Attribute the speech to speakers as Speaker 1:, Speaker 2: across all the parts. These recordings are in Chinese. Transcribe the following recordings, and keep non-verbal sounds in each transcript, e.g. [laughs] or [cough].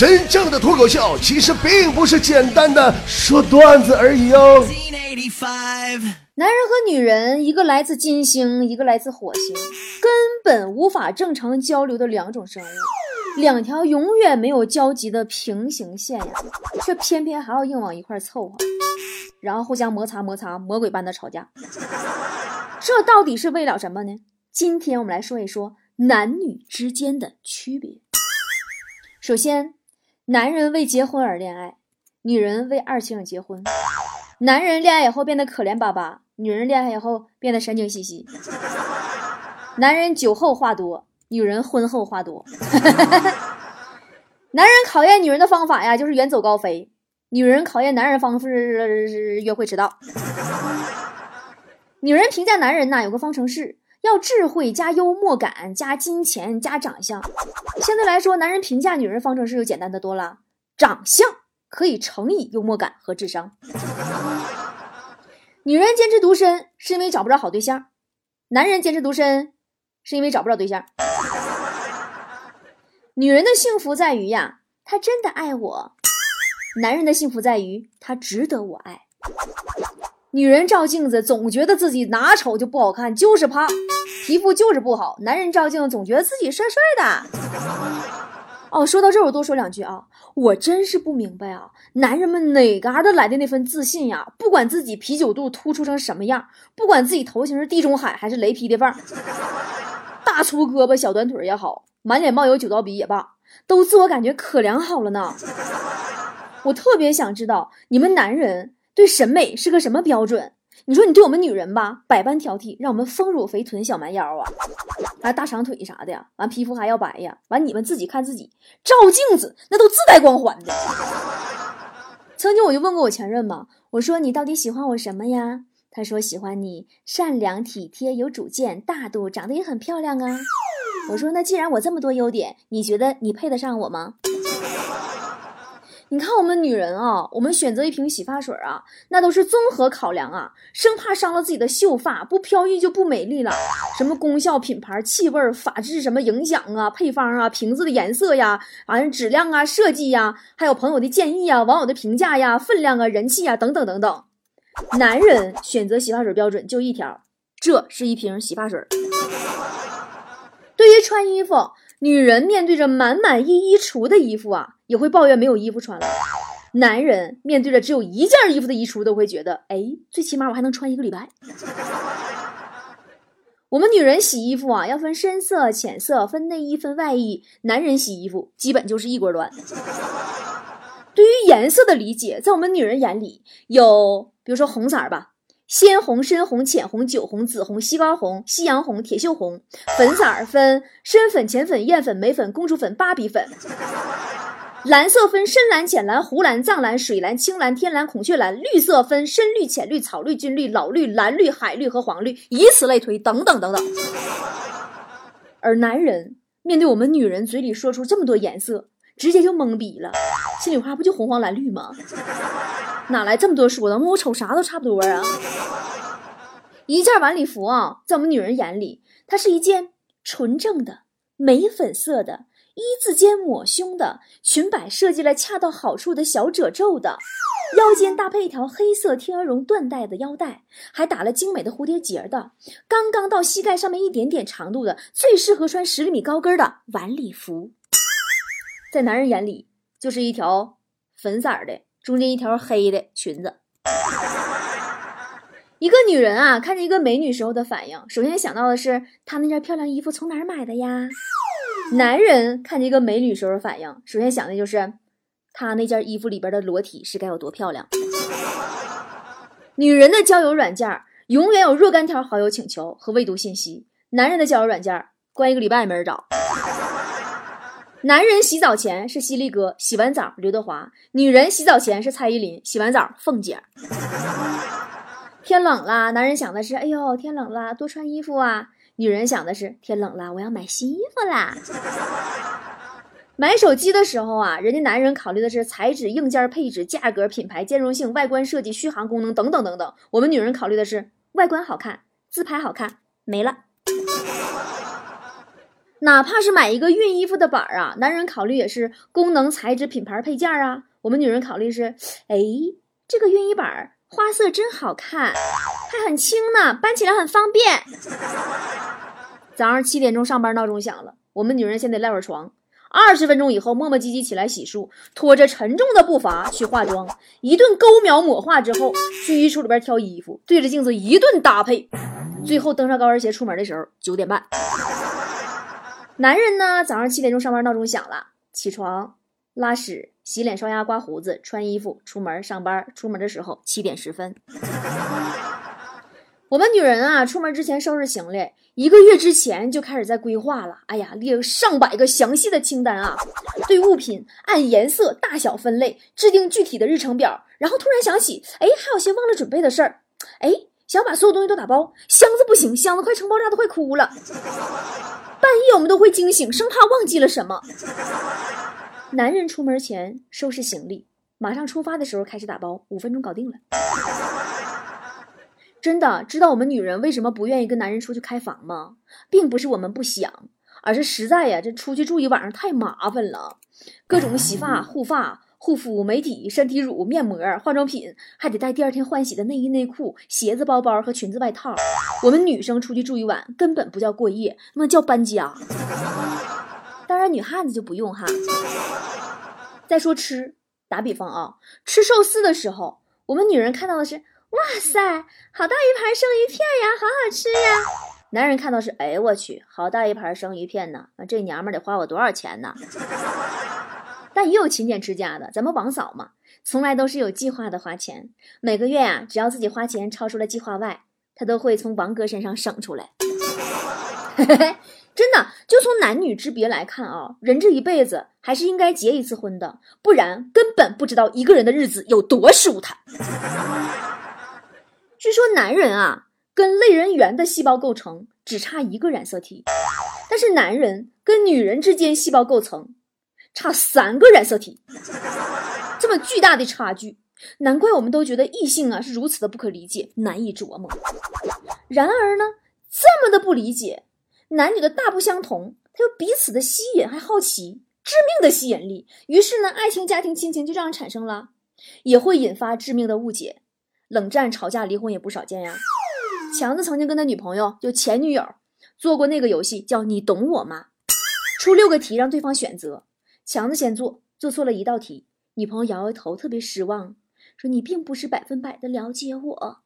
Speaker 1: 真正的脱口秀其实并不是简单的说段子而已哦。
Speaker 2: 男人和女人，一个来自金星，一个来自火星，根本无法正常交流的两种生物，两条永远没有交集的平行线呀，却偏偏还要硬往一块凑合，然后互相摩擦摩擦，魔鬼般的吵架。这到底是为了什么呢？今天我们来说一说男女之间的区别。首先，男人为结婚而恋爱，女人为二情结婚。男人恋爱以后变得可怜巴巴，女人恋爱以后变得神经兮兮。男人酒后话多，女人婚后话多。[laughs] 男人考验女人的方法呀，就是远走高飞；女人考验男人方式是约会迟到。[laughs] 女人评价男人呐，有个方程式，要智慧加幽默感加金钱加长相。相对来说，男人评价女人方程式就简单的多了，长相可以乘以幽默感和智商。女人坚持独身是因为找不着好对象，男人坚持独身是因为找不着对象。女人的幸福在于呀，她真的爱我；男人的幸福在于他值得我爱。女人照镜子总觉得自己哪丑就不好看，就是胖，皮肤就是不好；男人照镜子总觉得自己帅帅的。哦，说到这我多说两句啊，我真是不明白啊，男人们哪嘎达来的那份自信呀？不管自己啤酒肚突出成什么样，不管自己头型是地中海还是雷劈的缝，大粗胳膊小短腿也好，满脸冒油酒糟鼻也罢，都自我感觉可良好了呢。[laughs] 我特别想知道你们男人对审美是个什么标准？你说你对我们女人吧，百般挑剔，让我们丰乳肥臀小蛮腰啊，还大长腿啥的呀，完皮肤还要白呀，完你们自己看自己照镜子那都自带光环的。曾经我就问过我前任嘛，我说你到底喜欢我什么呀？他说喜欢你善良体贴有主见大度，长得也很漂亮啊。我说那既然我这么多优点，你觉得你配得上我吗？你看我们女人啊，我们选择一瓶洗发水啊，那都是综合考量啊，生怕伤了自己的秀发，不飘逸就不美丽了。什么功效、品牌、气味、法质什么影响啊，配方啊，瓶子的颜色呀，完质量啊，设计呀，还有朋友的建议呀，网友的评价呀，分量啊，人气啊，等等等等。男人选择洗发水标准就一条，这是一瓶洗发水。对于穿衣服。女人面对着满满一衣橱的衣服啊，也会抱怨没有衣服穿了；男人面对着只有一件衣服的衣橱，都会觉得，哎，最起码我还能穿一个礼拜。[laughs] 我们女人洗衣服啊，要分深色、浅色，分内衣、分外衣；男人洗衣服基本就是一锅端。对于颜色的理解，在我们女人眼里，有比如说红色吧。鲜红、深红、浅红、酒红、紫红、西瓜红、夕阳红、铁锈红，粉色儿分深粉、浅粉、艳粉、玫粉、公主粉、芭比粉。蓝色分深蓝、浅蓝、湖蓝、藏蓝、水蓝、青蓝、天蓝、孔雀蓝。绿色分深绿、浅绿、草绿、军绿、老绿、蓝绿、海绿和黄绿，以此类推，等等等等。而男人面对我们女人嘴里说出这么多颜色，直接就懵逼了，心里话不就红黄蓝绿吗？哪来这么多说的？我瞅啥都差不多啊！一件晚礼服啊，在我们女人眼里，它是一件纯正的玫粉色的一字肩抹胸的裙摆，设计了恰到好处的小褶皱的，腰间搭配一条黑色天鹅绒缎带的腰带，还打了精美的蝴蝶结的，刚刚到膝盖上面一点点长度的，最适合穿十厘米高跟的晚礼服，在男人眼里就是一条粉色的。中间一条黑的裙子，一个女人啊，看见一个美女时候的反应，首先想到的是她那件漂亮衣服从哪儿买的呀？男人看见一个美女时候的反应，首先想的就是她那件衣服里边的裸体是该有多漂亮。女人的交友软件永远有若干条好友请求和未读信息，男人的交友软件关一个礼拜也没人找。男人洗澡前是犀利哥，洗完澡刘德华；女人洗澡前是蔡依林，洗完澡凤姐。天冷了，男人想的是：哎呦，天冷了，多穿衣服啊。女人想的是：天冷了，我要买新衣服啦。买手机的时候啊，人家男人考虑的是材质、硬件、配置、价格、品牌、兼容性、外观设计、续航功能等等等等。我们女人考虑的是外观好看、自拍好看，没了。哪怕是买一个熨衣服的板儿啊，男人考虑也是功能、材质、品牌、配件啊。我们女人考虑是，哎，这个熨衣板儿花色真好看，还很轻呢，搬起来很方便。早上七点钟上班闹钟响了，我们女人先得赖会儿床。二十分钟以后，磨磨唧唧起来洗漱，拖着沉重的步伐去化妆，一顿勾描抹画之后，去衣橱里边挑衣服，对着镜子一顿搭配，最后登上高跟鞋出门的时候九点半。男人呢，早上七点钟上班闹钟响了，起床、拉屎、洗脸、刷牙、刮胡子、穿衣服、出门上班。出门的时候七点十分。[laughs] 我们女人啊，出门之前收拾行李，一个月之前就开始在规划了。哎呀，列上百个详细的清单啊，对物品按颜色、大小分类，制定具体的日程表。然后突然想起，哎，还有些忘了准备的事儿。哎，想把所有东西都打包，箱子不行，箱子快撑爆炸，都快哭了。半夜我们都会惊醒，生怕忘记了什么。男人出门前收拾行李，马上出发的时候开始打包，五分钟搞定了。真的知道我们女人为什么不愿意跟男人出去开房吗？并不是我们不想，而是实在呀，这出去住一晚上太麻烦了，各种洗发、护发、护肤、美体、身体乳、面膜、化妆品，还得带第二天换洗的内衣内裤、鞋子、包包和裙子外套。我们女生出去住一晚根本不叫过夜，那叫搬家。当然，女汉子就不用哈。再说吃，打比方啊，吃寿司的时候，我们女人看到的是。哇塞，好大一盘生鱼片呀，好好吃呀！男人看到是，哎我去，好大一盘生鱼片呢，这娘们得花我多少钱呢？[laughs] 但也有勤俭持家的，咱们王嫂嘛，从来都是有计划的花钱。每个月啊，只要自己花钱超出了计划外，他都会从王哥身上省出来。[laughs] 真的，就从男女之别来看啊，人这一辈子还是应该结一次婚的，不然根本不知道一个人的日子有多舒坦。据说男人啊，跟类人猿的细胞构成只差一个染色体，但是男人跟女人之间细胞构成差三个染色体，这么巨大的差距，难怪我们都觉得异性啊是如此的不可理解，难以琢磨。然而呢，这么的不理解，男女的大不相同，他又彼此的吸引还好奇，致命的吸引力，于是呢，爱情、家庭、亲情就这样产生了，也会引发致命的误解。冷战、吵架、离婚也不少见呀。强子曾经跟他女朋友，就前女友，做过那个游戏，叫你懂我吗？出六个题让对方选择，强子先做，做错了一道题，女朋友摇摇头，特别失望，说你并不是百分百的了解我。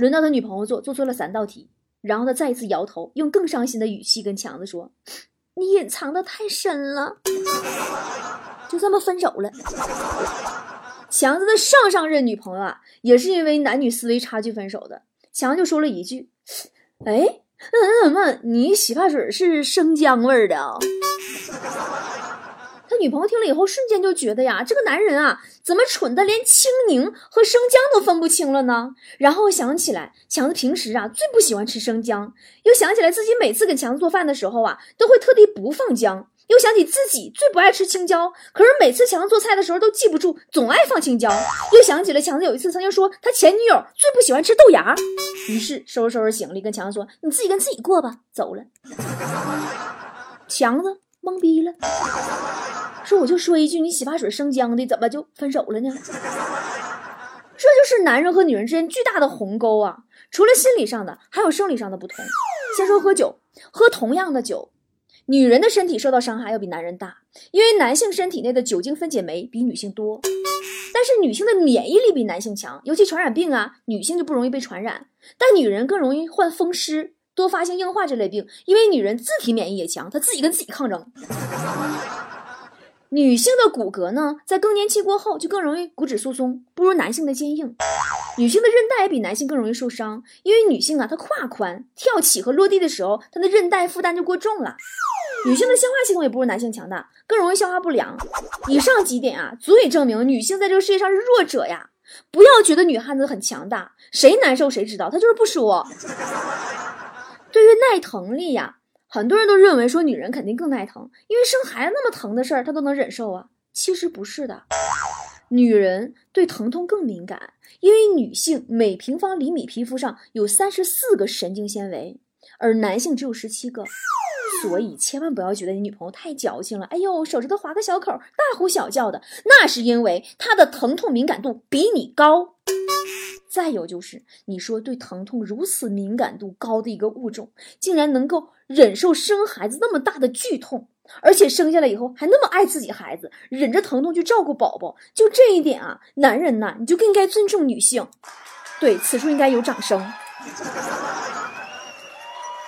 Speaker 2: 轮到他女朋友做，做错了三道题，然后他再一次摇头，用更伤心的语气跟强子说：“你隐藏的太深了。”就这么分手了。强子的上上任女朋友啊，也是因为男女思维差距分手的。强就说了一句：“哎，怎么你洗发水是生姜味的啊？”女朋友听了以后，瞬间就觉得呀，这个男人啊，怎么蠢的连青柠和生姜都分不清了呢？然后想起来，强子平时啊最不喜欢吃生姜，又想起来自己每次给强子做饭的时候啊，都会特地不放姜。又想起自己最不爱吃青椒，可是每次强子做菜的时候都记不住，总爱放青椒。又想起了强子有一次曾经说他前女友最不喜欢吃豆芽，于是收拾收拾行李跟强子说：“你自己跟自己过吧。”走了。[laughs] 强子懵逼了，说：“我就说一句，你洗发水生姜的，怎么就分手了呢？” [laughs] 这就是男人和女人之间巨大的鸿沟啊！除了心理上的，还有生理上的不同。先说喝酒，喝同样的酒。女人的身体受到伤害要比男人大，因为男性身体内的酒精分解酶比女性多，但是女性的免疫力比男性强，尤其传染病啊，女性就不容易被传染，但女人更容易患风湿、多发性硬化这类病，因为女人自体免疫也强，她自己跟自己抗争。女性的骨骼呢，在更年期过后就更容易骨质疏松，不如男性的坚硬。女性的韧带也比男性更容易受伤，因为女性啊，她胯宽，跳起和落地的时候，她的韧带负担就过重了。女性的消化系统也不如男性强大，更容易消化不良。以上几点啊，足以证明女性在这个世界上是弱者呀！不要觉得女汉子很强大，谁难受谁知道，她就是不说。[laughs] 对于耐疼力呀，很多人都认为说女人肯定更耐疼，因为生孩子那么疼的事儿她都能忍受啊。其实不是的，女人对疼痛更敏感，因为女性每平方厘米皮肤上有三十四个神经纤维，而男性只有十七个。所以千万不要觉得你女朋友太矫情了，哎呦，手指头划个小口，大呼小叫的，那是因为她的疼痛敏感度比你高。再有就是，你说对疼痛如此敏感度高的一个物种，竟然能够忍受生孩子那么大的剧痛，而且生下来以后还那么爱自己孩子，忍着疼痛去照顾宝宝，就这一点啊，男人呐，你就更应该尊重女性。对此处应该有掌声。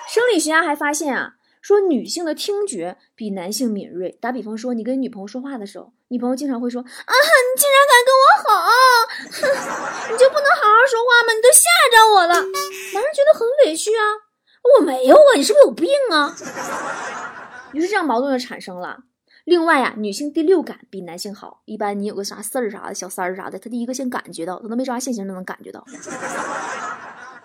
Speaker 2: 生理学家还发现啊，说女性的听觉比男性敏锐。打比方说，你跟女朋友说话的时候，女朋友经常会说：“啊，你竟然敢跟我好，哼，[laughs] 你就不能好好说话吗？你都吓着我了。”男人觉得很委屈啊，我没有啊，你是不是有病啊？于是这样矛盾就产生了。另外啊，女性第六感比男性好。一般你有个啥事儿啥的，小三儿啥的，她第一个先感觉到，她都没抓现行都能感觉到。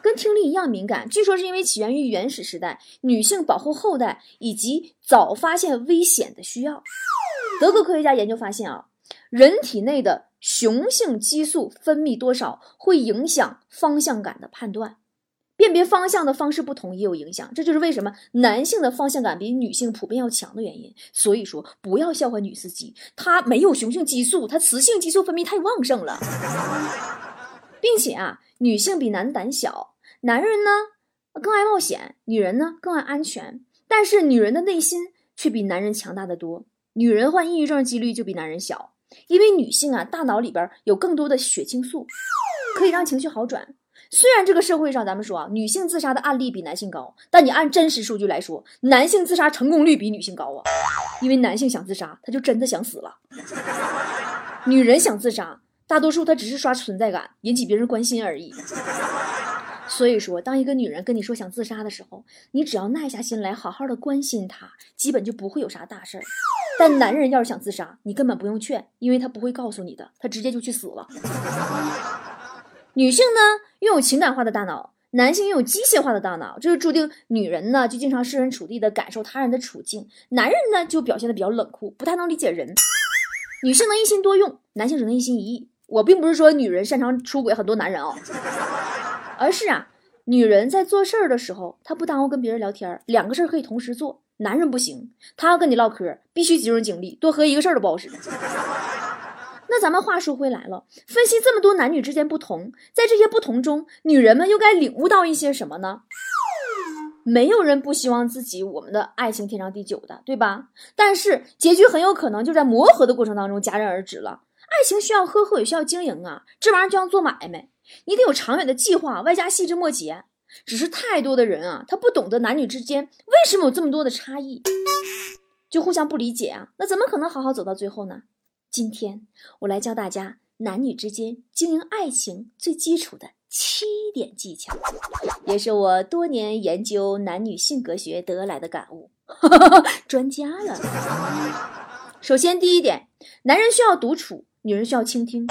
Speaker 2: 跟听力一样敏感，据说是因为起源于原始时代，女性保护后代以及早发现危险的需要。德国科学家研究发现啊，人体内的雄性激素分泌多少会影响方向感的判断，辨别方向的方式不同也有影响。这就是为什么男性的方向感比女性普遍要强的原因。所以说，不要笑话女司机，她没有雄性激素，她雌性激素分泌太旺盛了，并且啊，女性比男胆小。男人呢更爱冒险，女人呢更爱安全，但是女人的内心却比男人强大的多。女人患抑郁症几率就比男人小，因为女性啊大脑里边有更多的血清素，可以让情绪好转。虽然这个社会上咱们说啊女性自杀的案例比男性高，但你按真实数据来说，男性自杀成功率比女性高啊，因为男性想自杀他就真的想死了，女人想自杀大多数她只是刷存在感，引起别人关心而已。所以说，当一个女人跟你说想自杀的时候，你只要耐下心来，好好的关心她，基本就不会有啥大事儿。但男人要是想自杀，你根本不用劝，因为他不会告诉你的，他直接就去死了。[laughs] 女性呢，拥有情感化的大脑，男性拥有机械化的大脑，这就注定女人呢就经常设身处地的感受他人的处境，男人呢就表现的比较冷酷，不太能理解人。女性能一心多用，男性只能一心一意。我并不是说女人擅长出轨很多男人啊。而是啊，女人在做事儿的时候，她不耽误跟别人聊天，两个事儿可以同时做。男人不行，他要跟你唠嗑，必须集中精力，多喝一个事儿都不好使。[laughs] 那咱们话说回来了，分析这么多男女之间不同，在这些不同中，女人们又该领悟到一些什么呢？没有人不希望自己我们的爱情天长地久的，对吧？但是结局很有可能就在磨合的过程当中戛然而止了。爱情需要呵护，也需要经营啊，这玩意儿就像做买卖。你得有长远的计划，外加细枝末节。只是太多的人啊，他不懂得男女之间为什么有这么多的差异，就互相不理解啊，那怎么可能好好走到最后呢？今天我来教大家男女之间经营爱情最基础的七点技巧，也是我多年研究男女性格学得来的感悟。[laughs] 专家了。首先第一点，男人需要独处，女人需要倾听，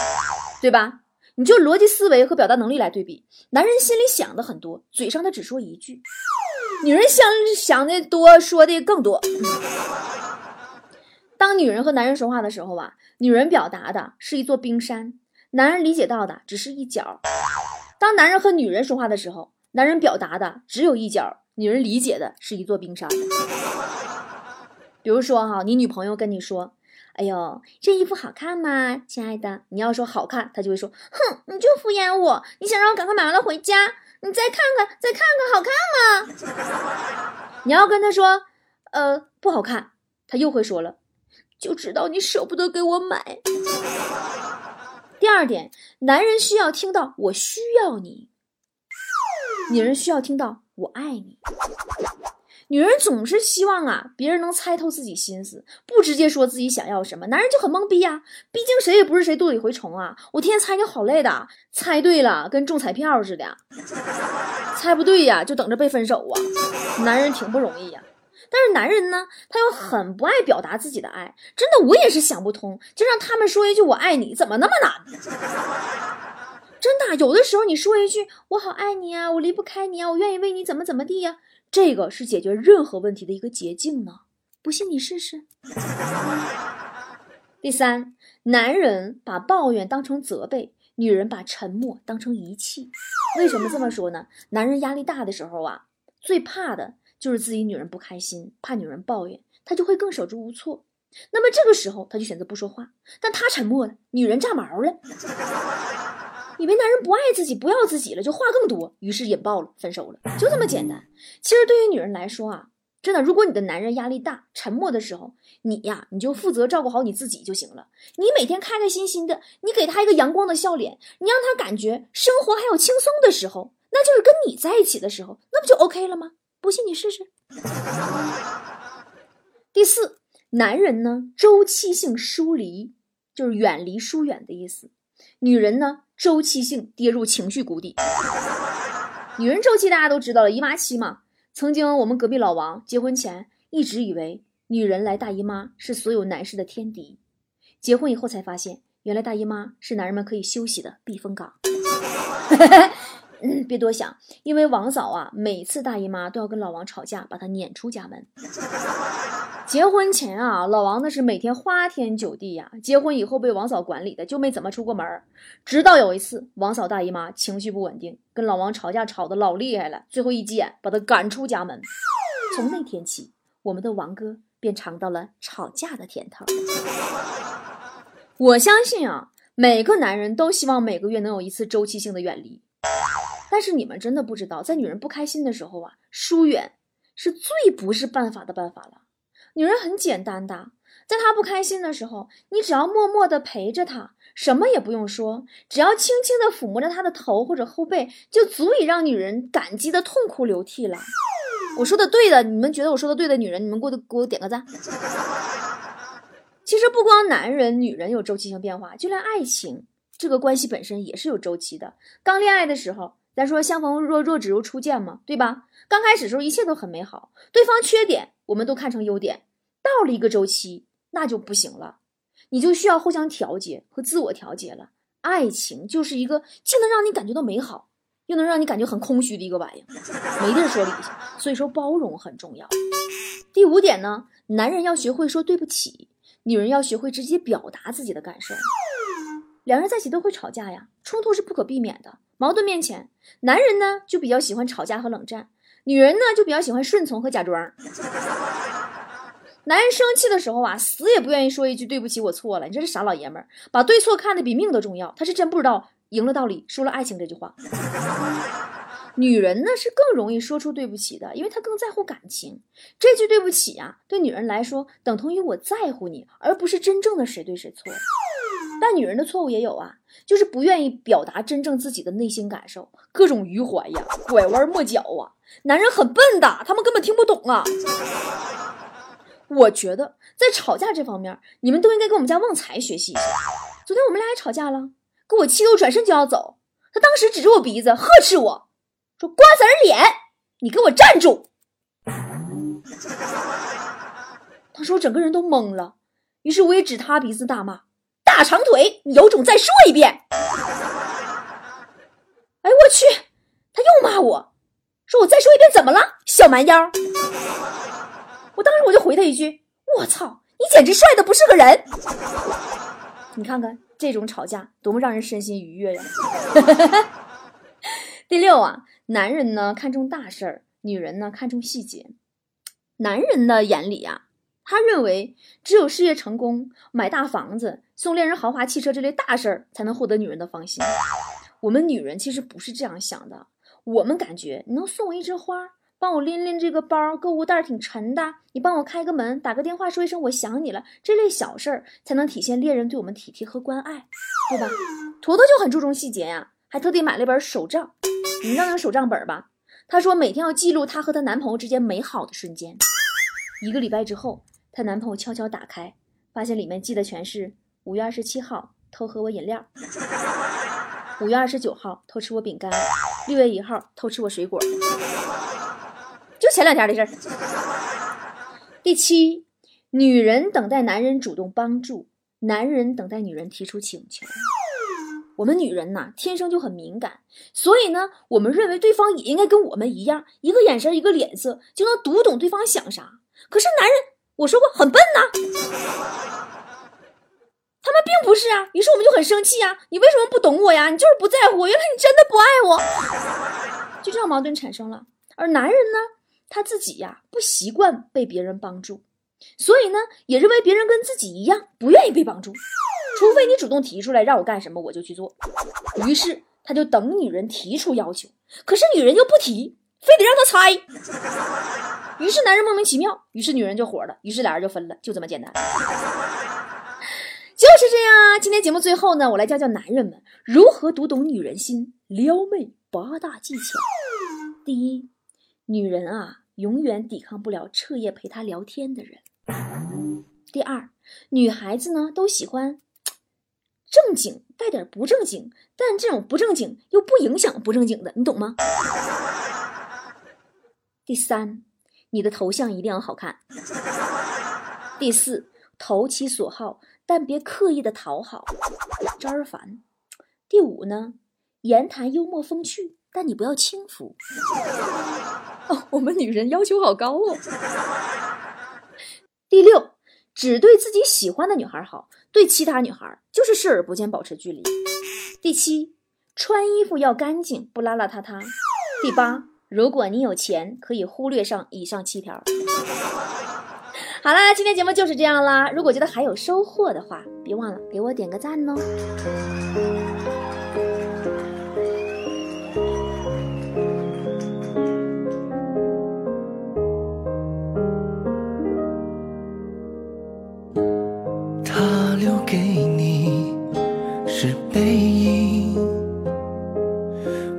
Speaker 2: 对吧？你就逻辑思维和表达能力来对比，男人心里想的很多，嘴上他只说一句；女人想想的多，说的更多。当女人和男人说话的时候啊，女人表达的是一座冰山，男人理解到的只是一角；当男人和女人说话的时候，男人表达的只有一角，女人理解的是一座冰山。比如说哈，你女朋友跟你说。哎呦，这衣服好看吗，亲爱的？你要说好看，他就会说，哼，你就敷衍我。你想让我赶快买完了回家？你再看看，再看看，好看吗？你要跟他说，呃，不好看，他又会说了，就知道你舍不得给我买。第二点，男人需要听到我需要你，女人需要听到我爱你。女人总是希望啊，别人能猜透自己心思，不直接说自己想要什么。男人就很懵逼呀，毕竟谁也不是谁肚里蛔虫啊。我天天猜你好累的，猜对了跟中彩票似的，[laughs] 猜不对呀就等着被分手啊。男人挺不容易呀，但是男人呢，他又很不爱表达自己的爱。真的，我也是想不通，就让他们说一句我爱你，怎么那么难？[laughs] 真的，有的时候你说一句我好爱你啊，我离不开你啊，我愿意为你怎么怎么地呀。这个是解决任何问题的一个捷径呢，不信你试试。第三，男人把抱怨当成责备，女人把沉默当成遗弃。为什么这么说呢？男人压力大的时候啊，最怕的就是自己女人不开心，怕女人抱怨，他就会更手足无措。那么这个时候，他就选择不说话，但他沉默了，女人炸毛了，以为男人不爱自己，不要自己了，就话更多，于是引爆了，分手了，就这么简单。其实对于女人来说啊，真的，如果你的男人压力大、沉默的时候，你呀，你就负责照顾好你自己就行了。你每天开开心心的，你给他一个阳光的笑脸，你让他感觉生活还有轻松的时候，那就是跟你在一起的时候，那不就 OK 了吗？不信你试试。第四。男人呢，周期性疏离，就是远离、疏远的意思；女人呢，周期性跌入情绪谷底。女人周期大家都知道了，姨妈期嘛。曾经我们隔壁老王结婚前一直以为女人来大姨妈是所有男士的天敌，结婚以后才发现，原来大姨妈是男人们可以休息的避风港。[laughs] 别多想，因为王嫂啊，每次大姨妈都要跟老王吵架，把他撵出家门。结婚前啊，老王那是每天花天酒地呀。结婚以后被王嫂管理的，就没怎么出过门直到有一次，王嫂大姨妈情绪不稳定，跟老王吵架吵得老厉害了，最后一急眼把他赶出家门。从那天起，我们的王哥便尝到了吵架的甜头。我相信啊，每个男人都希望每个月能有一次周期性的远离，但是你们真的不知道，在女人不开心的时候啊，疏远是最不是办法的办法了。女人很简单的，在她不开心的时候，你只要默默的陪着她，什么也不用说，只要轻轻的抚摸着她的头或者后背，就足以让女人感激的痛哭流涕了。我说的对的，你们觉得我说的对的女人，你们给我给我点个赞。其实不光男人、女人有周期性变化，就连爱情这个关系本身也是有周期的。刚恋爱的时候，咱说相逢若若只如初见嘛，对吧？刚开始时候一切都很美好，对方缺点。我们都看成优点，到了一个周期，那就不行了，你就需要互相调节和自我调节了。爱情就是一个既能让你感觉到美好，又能让你感觉很空虚的一个玩意，没地儿说理去。所以说，包容很重要。第五点呢，男人要学会说对不起，女人要学会直接表达自己的感受。两人在一起都会吵架呀，冲突是不可避免的。矛盾面前，男人呢就比较喜欢吵架和冷战。女人呢，就比较喜欢顺从和假装。男人生气的时候啊，死也不愿意说一句对不起，我错了。你这是傻老爷们儿，把对错看得比命都重要。他是真不知道赢了道理，输了爱情这句话。女人呢，是更容易说出对不起的，因为她更在乎感情。这句对不起啊，对女人来说等同于我在乎你，而不是真正的谁对谁错。但女人的错误也有啊，就是不愿意表达真正自己的内心感受，各种迂回呀，拐弯抹角啊。男人很笨的，他们根本听不懂啊。我觉得在吵架这方面，你们都应该跟我们家旺财学习一下。昨天我们俩也吵架了，给我气得转身就要走。他当时指着我鼻子呵斥我说：“瓜子脸，你给我站住！”当时我整个人都懵了，于是我也指他鼻子大骂。大长腿，你有种再说一遍！哎，我去，他又骂我，说我再说一遍怎么了，小蛮腰！我当时我就回他一句：我操，你简直帅的不是个人！你看看这种吵架多么让人身心愉悦呀！[laughs] 第六啊，男人呢看重大事儿，女人呢看重细节。男人的眼里啊。他认为，只有事业成功、买大房子、送恋人豪华汽车这类大事儿，才能获得女人的芳心。我们女人其实不是这样想的，我们感觉你能送我一枝花，帮我拎拎这个包，购物袋挺沉的，你帮我开个门，打个电话说一声我想你了，这类小事儿才能体现恋人对我们体贴和关爱，对吧？坨坨就很注重细节呀，还特地买了一本手账，你知道那个手账本吧？她说每天要记录她和她男朋友之间美好的瞬间。一个礼拜之后。她男朋友悄悄打开，发现里面记的全是五月二十七号偷喝我饮料，五月二十九号偷吃我饼干，六月一号偷吃我水果，就前两天的事儿。第七，女人等待男人主动帮助，男人等待女人提出请求。我们女人呐，天生就很敏感，所以呢，我们认为对方也应该跟我们一样，一个眼神，一个脸色就能读懂对方想啥。可是男人。我说过很笨呐，他们并不是啊，于是我们就很生气啊，你为什么不懂我呀？你就是不在乎我，原来你真的不爱我，就这样矛盾产生了。而男人呢，他自己呀不习惯被别人帮助，所以呢也认为别人跟自己一样不愿意被帮助，除非你主动提出来让我干什么我就去做。于是他就等女人提出要求，可是女人又不提，非得让他猜。于是男人莫名其妙，于是女人就火了，于是俩人就分了，就这么简单。[laughs] 就是这样啊！今天节目最后呢，我来教教男人们如何读懂女人心，撩妹八大技巧。第一，女人啊，永远抵抗不了彻夜陪她聊天的人。第二，女孩子呢都喜欢正经带点不正经，但这种不正经又不影响不正经的，你懂吗？[laughs] 第三，你的头像一定要好看。第四，投其所好。但别刻意的讨好，招人烦。第五呢，言谈幽默风趣，但你不要轻浮。哦，我们女人要求好高哦。第六，只对自己喜欢的女孩好，对其他女孩就是视而不见，保持距离。第七，穿衣服要干净，不邋邋遢遢。第八，如果你有钱，可以忽略上以上七条。好啦，今天节目就是这样啦。如果觉得还有收获的话，别忘了给我点个赞哦。
Speaker 3: 他留给你是背影，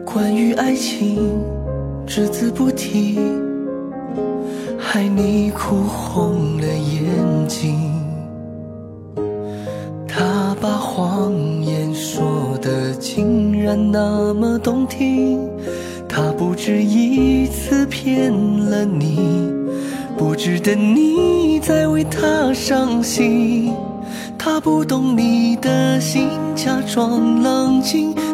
Speaker 3: 关于爱情只字不提。害你哭红了眼睛，他把谎言说的竟然那么动听，他不止一次骗了你，不值得你再为他伤心。他不懂你的心，假装冷静。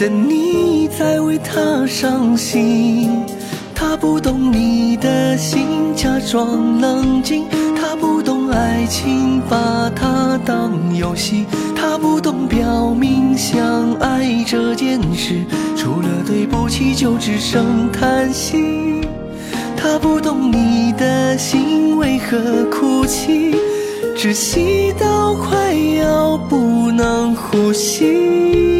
Speaker 3: 等你再为他伤心。他不懂你的心，假装冷静。他不懂爱情，把它当游戏。他不懂表明相爱这件事，除了对不起就只剩叹息。他不懂你的心为何哭泣，窒息到快要不能呼吸。